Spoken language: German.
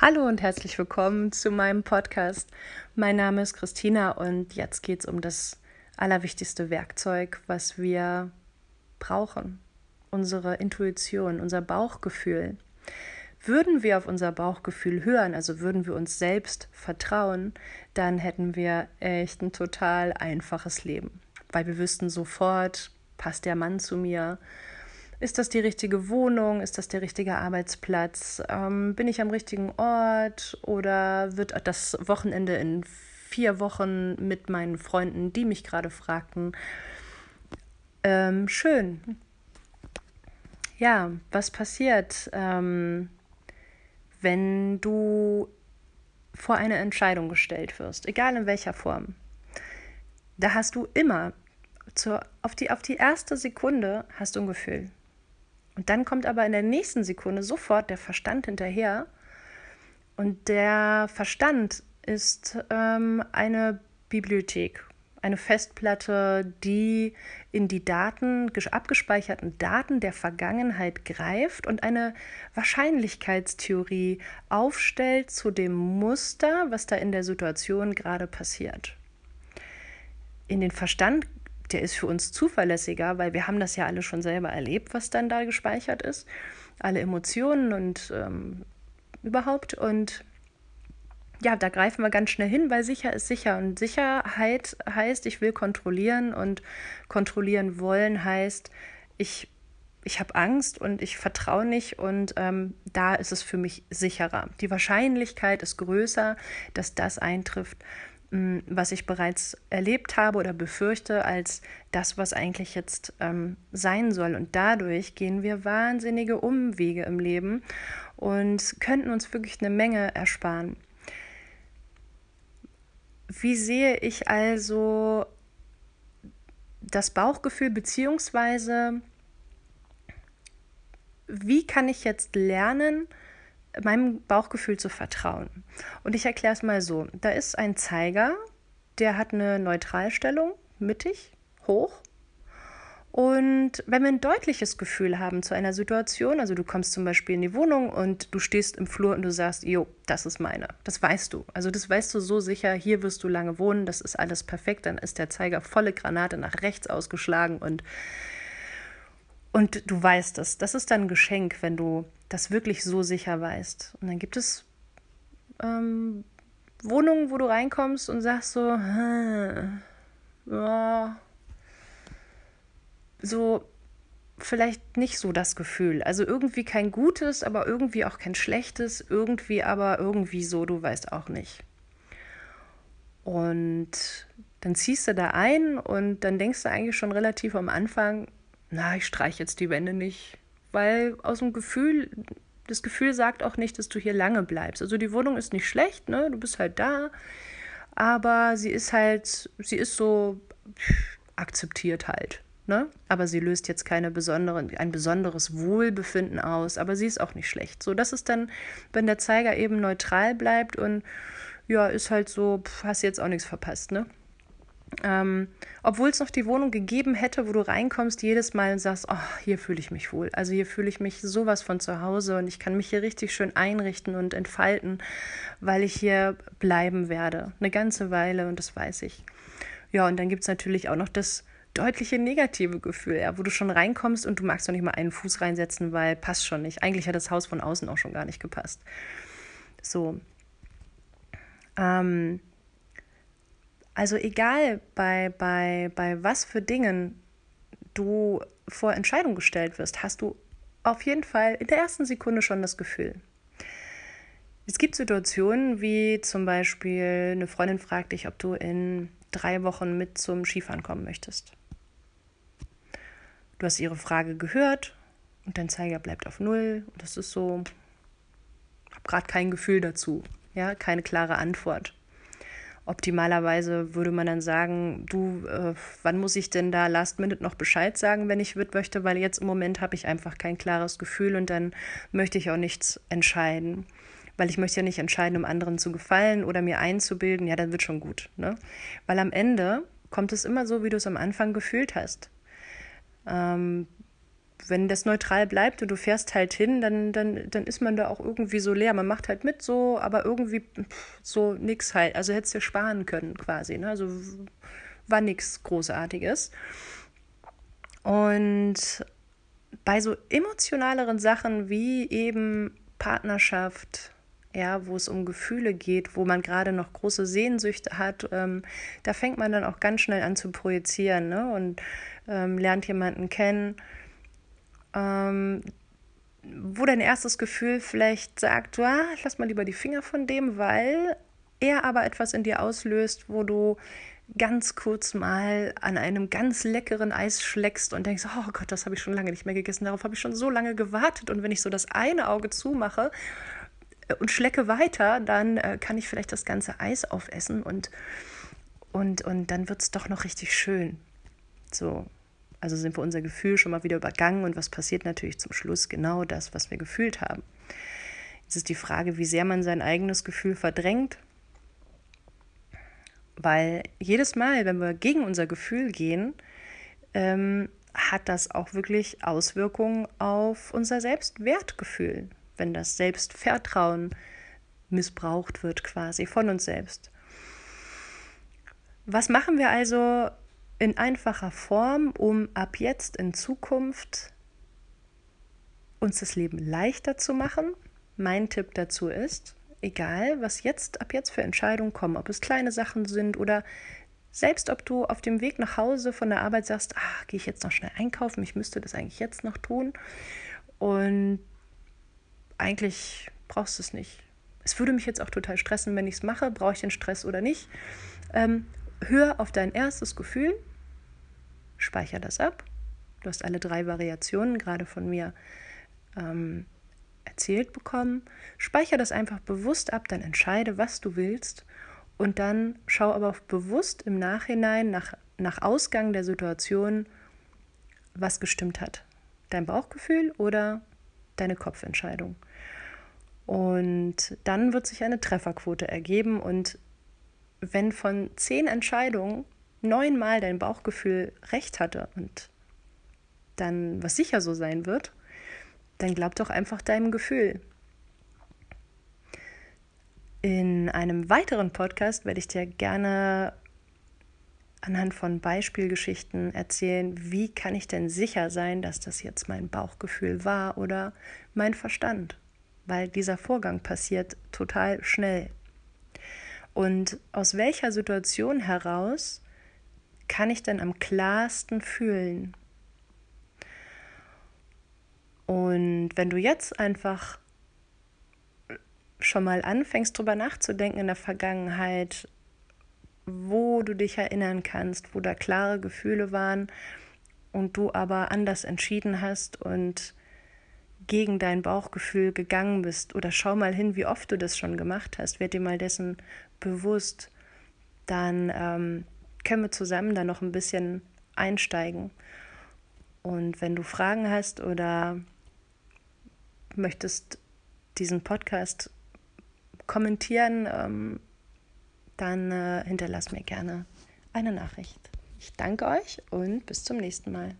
Hallo und herzlich willkommen zu meinem Podcast. Mein Name ist Christina und jetzt geht es um das allerwichtigste Werkzeug, was wir brauchen. Unsere Intuition, unser Bauchgefühl. Würden wir auf unser Bauchgefühl hören, also würden wir uns selbst vertrauen, dann hätten wir echt ein total einfaches Leben, weil wir wüssten sofort, passt der Mann zu mir, ist das die richtige Wohnung? Ist das der richtige Arbeitsplatz? Ähm, bin ich am richtigen Ort? Oder wird das Wochenende in vier Wochen mit meinen Freunden, die mich gerade fragten, ähm, schön? Ja, was passiert, ähm, wenn du vor eine Entscheidung gestellt wirst, egal in welcher Form? Da hast du immer zur, auf, die, auf die erste Sekunde hast du ein Gefühl. Und dann kommt aber in der nächsten Sekunde sofort der Verstand hinterher. Und der Verstand ist ähm, eine Bibliothek, eine Festplatte, die in die Daten, abgespeicherten Daten der Vergangenheit greift und eine Wahrscheinlichkeitstheorie aufstellt zu dem Muster, was da in der Situation gerade passiert. In den Verstand der ist für uns zuverlässiger, weil wir haben das ja alle schon selber erlebt, was dann da gespeichert ist. Alle Emotionen und ähm, überhaupt. Und ja, da greifen wir ganz schnell hin, weil sicher ist sicher. Und Sicherheit heißt, ich will kontrollieren und kontrollieren wollen heißt, ich, ich habe Angst und ich vertraue nicht und ähm, da ist es für mich sicherer. Die Wahrscheinlichkeit ist größer, dass das eintrifft was ich bereits erlebt habe oder befürchte, als das, was eigentlich jetzt ähm, sein soll. Und dadurch gehen wir wahnsinnige Umwege im Leben und könnten uns wirklich eine Menge ersparen. Wie sehe ich also das Bauchgefühl, beziehungsweise wie kann ich jetzt lernen, meinem Bauchgefühl zu vertrauen. Und ich erkläre es mal so. Da ist ein Zeiger, der hat eine Neutralstellung, mittig, hoch. Und wenn wir ein deutliches Gefühl haben zu einer Situation, also du kommst zum Beispiel in die Wohnung und du stehst im Flur und du sagst, jo, das ist meine, das weißt du. Also das weißt du so sicher, hier wirst du lange wohnen, das ist alles perfekt, dann ist der Zeiger volle Granate nach rechts ausgeschlagen und, und du weißt es. Das ist dann ein Geschenk, wenn du das wirklich so sicher weißt. Und dann gibt es ähm, Wohnungen, wo du reinkommst und sagst so, hm, ja, so vielleicht nicht so das Gefühl. Also irgendwie kein gutes, aber irgendwie auch kein schlechtes, irgendwie aber irgendwie so, du weißt auch nicht. Und dann ziehst du da ein und dann denkst du eigentlich schon relativ am Anfang, na, ich streiche jetzt die Wände nicht, weil aus dem Gefühl, das Gefühl sagt auch nicht, dass du hier lange bleibst. Also die Wohnung ist nicht schlecht, ne? Du bist halt da, aber sie ist halt, sie ist so akzeptiert halt. Ne? Aber sie löst jetzt keine besonderen, ein besonderes Wohlbefinden aus, aber sie ist auch nicht schlecht. So, das ist dann, wenn der Zeiger eben neutral bleibt und ja, ist halt so, pff, hast jetzt auch nichts verpasst, ne? Ähm, Obwohl es noch die Wohnung gegeben hätte, wo du reinkommst jedes Mal und sagst, oh, hier fühle ich mich wohl. Also hier fühle ich mich sowas von zu Hause und ich kann mich hier richtig schön einrichten und entfalten, weil ich hier bleiben werde. Eine ganze Weile und das weiß ich. Ja, und dann gibt es natürlich auch noch das deutliche negative Gefühl, ja, wo du schon reinkommst und du magst noch nicht mal einen Fuß reinsetzen, weil passt schon nicht. Eigentlich hat das Haus von außen auch schon gar nicht gepasst. So. Ähm, also egal bei, bei, bei was für Dingen du vor Entscheidung gestellt wirst, hast du auf jeden Fall in der ersten Sekunde schon das Gefühl. Es gibt Situationen wie zum Beispiel eine Freundin fragt dich, ob du in drei Wochen mit zum Skifahren kommen möchtest. Du hast ihre Frage gehört und dein Zeiger bleibt auf Null. Und das ist so, habe gerade kein Gefühl dazu, ja, keine klare Antwort. Optimalerweise würde man dann sagen, du, äh, wann muss ich denn da last minute noch Bescheid sagen, wenn ich wird möchte, weil jetzt im Moment habe ich einfach kein klares Gefühl und dann möchte ich auch nichts entscheiden. Weil ich möchte ja nicht entscheiden, um anderen zu gefallen oder mir einzubilden, ja, dann wird schon gut. Ne? Weil am Ende kommt es immer so, wie du es am Anfang gefühlt hast. Ähm, wenn das neutral bleibt und du fährst halt hin, dann, dann, dann ist man da auch irgendwie so leer. Man macht halt mit so, aber irgendwie so nix halt. Also hättest du sparen können quasi. Ne? Also war nichts Großartiges. Und bei so emotionaleren Sachen wie eben Partnerschaft, ja, wo es um Gefühle geht, wo man gerade noch große Sehnsüchte hat, ähm, da fängt man dann auch ganz schnell an zu projizieren ne? und ähm, lernt jemanden kennen, ähm, wo dein erstes Gefühl vielleicht sagt, ah, lass mal lieber die Finger von dem, weil er aber etwas in dir auslöst, wo du ganz kurz mal an einem ganz leckeren Eis schleckst und denkst, oh Gott, das habe ich schon lange nicht mehr gegessen, darauf habe ich schon so lange gewartet. Und wenn ich so das eine Auge zumache äh, und schlecke weiter, dann äh, kann ich vielleicht das ganze Eis aufessen und, und, und dann wird es doch noch richtig schön. So, also sind wir unser Gefühl schon mal wieder übergangen und was passiert natürlich zum Schluss? Genau das, was wir gefühlt haben. Jetzt ist die Frage, wie sehr man sein eigenes Gefühl verdrängt weil jedes Mal, wenn wir gegen unser Gefühl gehen, ähm, hat das auch wirklich Auswirkungen auf unser Selbstwertgefühl, wenn das Selbstvertrauen missbraucht wird quasi von uns selbst. Was machen wir also in einfacher Form, um ab jetzt in Zukunft uns das Leben leichter zu machen? Mein Tipp dazu ist, egal, was jetzt ab jetzt für Entscheidungen kommen, ob es kleine Sachen sind oder selbst ob du auf dem Weg nach Hause von der Arbeit sagst, ach, gehe ich jetzt noch schnell einkaufen, ich müsste das eigentlich jetzt noch tun und eigentlich brauchst du es nicht. Es würde mich jetzt auch total stressen, wenn ich es mache, brauche ich den Stress oder nicht. Ähm, hör auf dein erstes Gefühl, speicher das ab. Du hast alle drei Variationen gerade von mir ähm, erzählt bekommen. Speicher das einfach bewusst ab, dann entscheide, was du willst und dann schau aber auch bewusst im Nachhinein nach, nach Ausgang der Situation, was gestimmt hat. Dein Bauchgefühl oder deine Kopfentscheidung. Und dann wird sich eine Trefferquote ergeben und wenn von zehn Entscheidungen neunmal dein Bauchgefühl recht hatte und dann was sicher so sein wird, dann glaub doch einfach deinem Gefühl. In einem weiteren Podcast werde ich dir gerne anhand von Beispielgeschichten erzählen, wie kann ich denn sicher sein, dass das jetzt mein Bauchgefühl war oder mein Verstand, weil dieser Vorgang passiert total schnell. Und aus welcher Situation heraus kann ich denn am klarsten fühlen? Und wenn du jetzt einfach schon mal anfängst, drüber nachzudenken in der Vergangenheit, wo du dich erinnern kannst, wo da klare Gefühle waren und du aber anders entschieden hast und gegen dein Bauchgefühl gegangen bist oder schau mal hin, wie oft du das schon gemacht hast, werd dir mal dessen bewusst, dann ähm, können wir zusammen da noch ein bisschen einsteigen. Und wenn du Fragen hast oder möchtest diesen Podcast kommentieren, ähm, dann äh, hinterlass mir gerne eine Nachricht. Ich danke euch und bis zum nächsten Mal.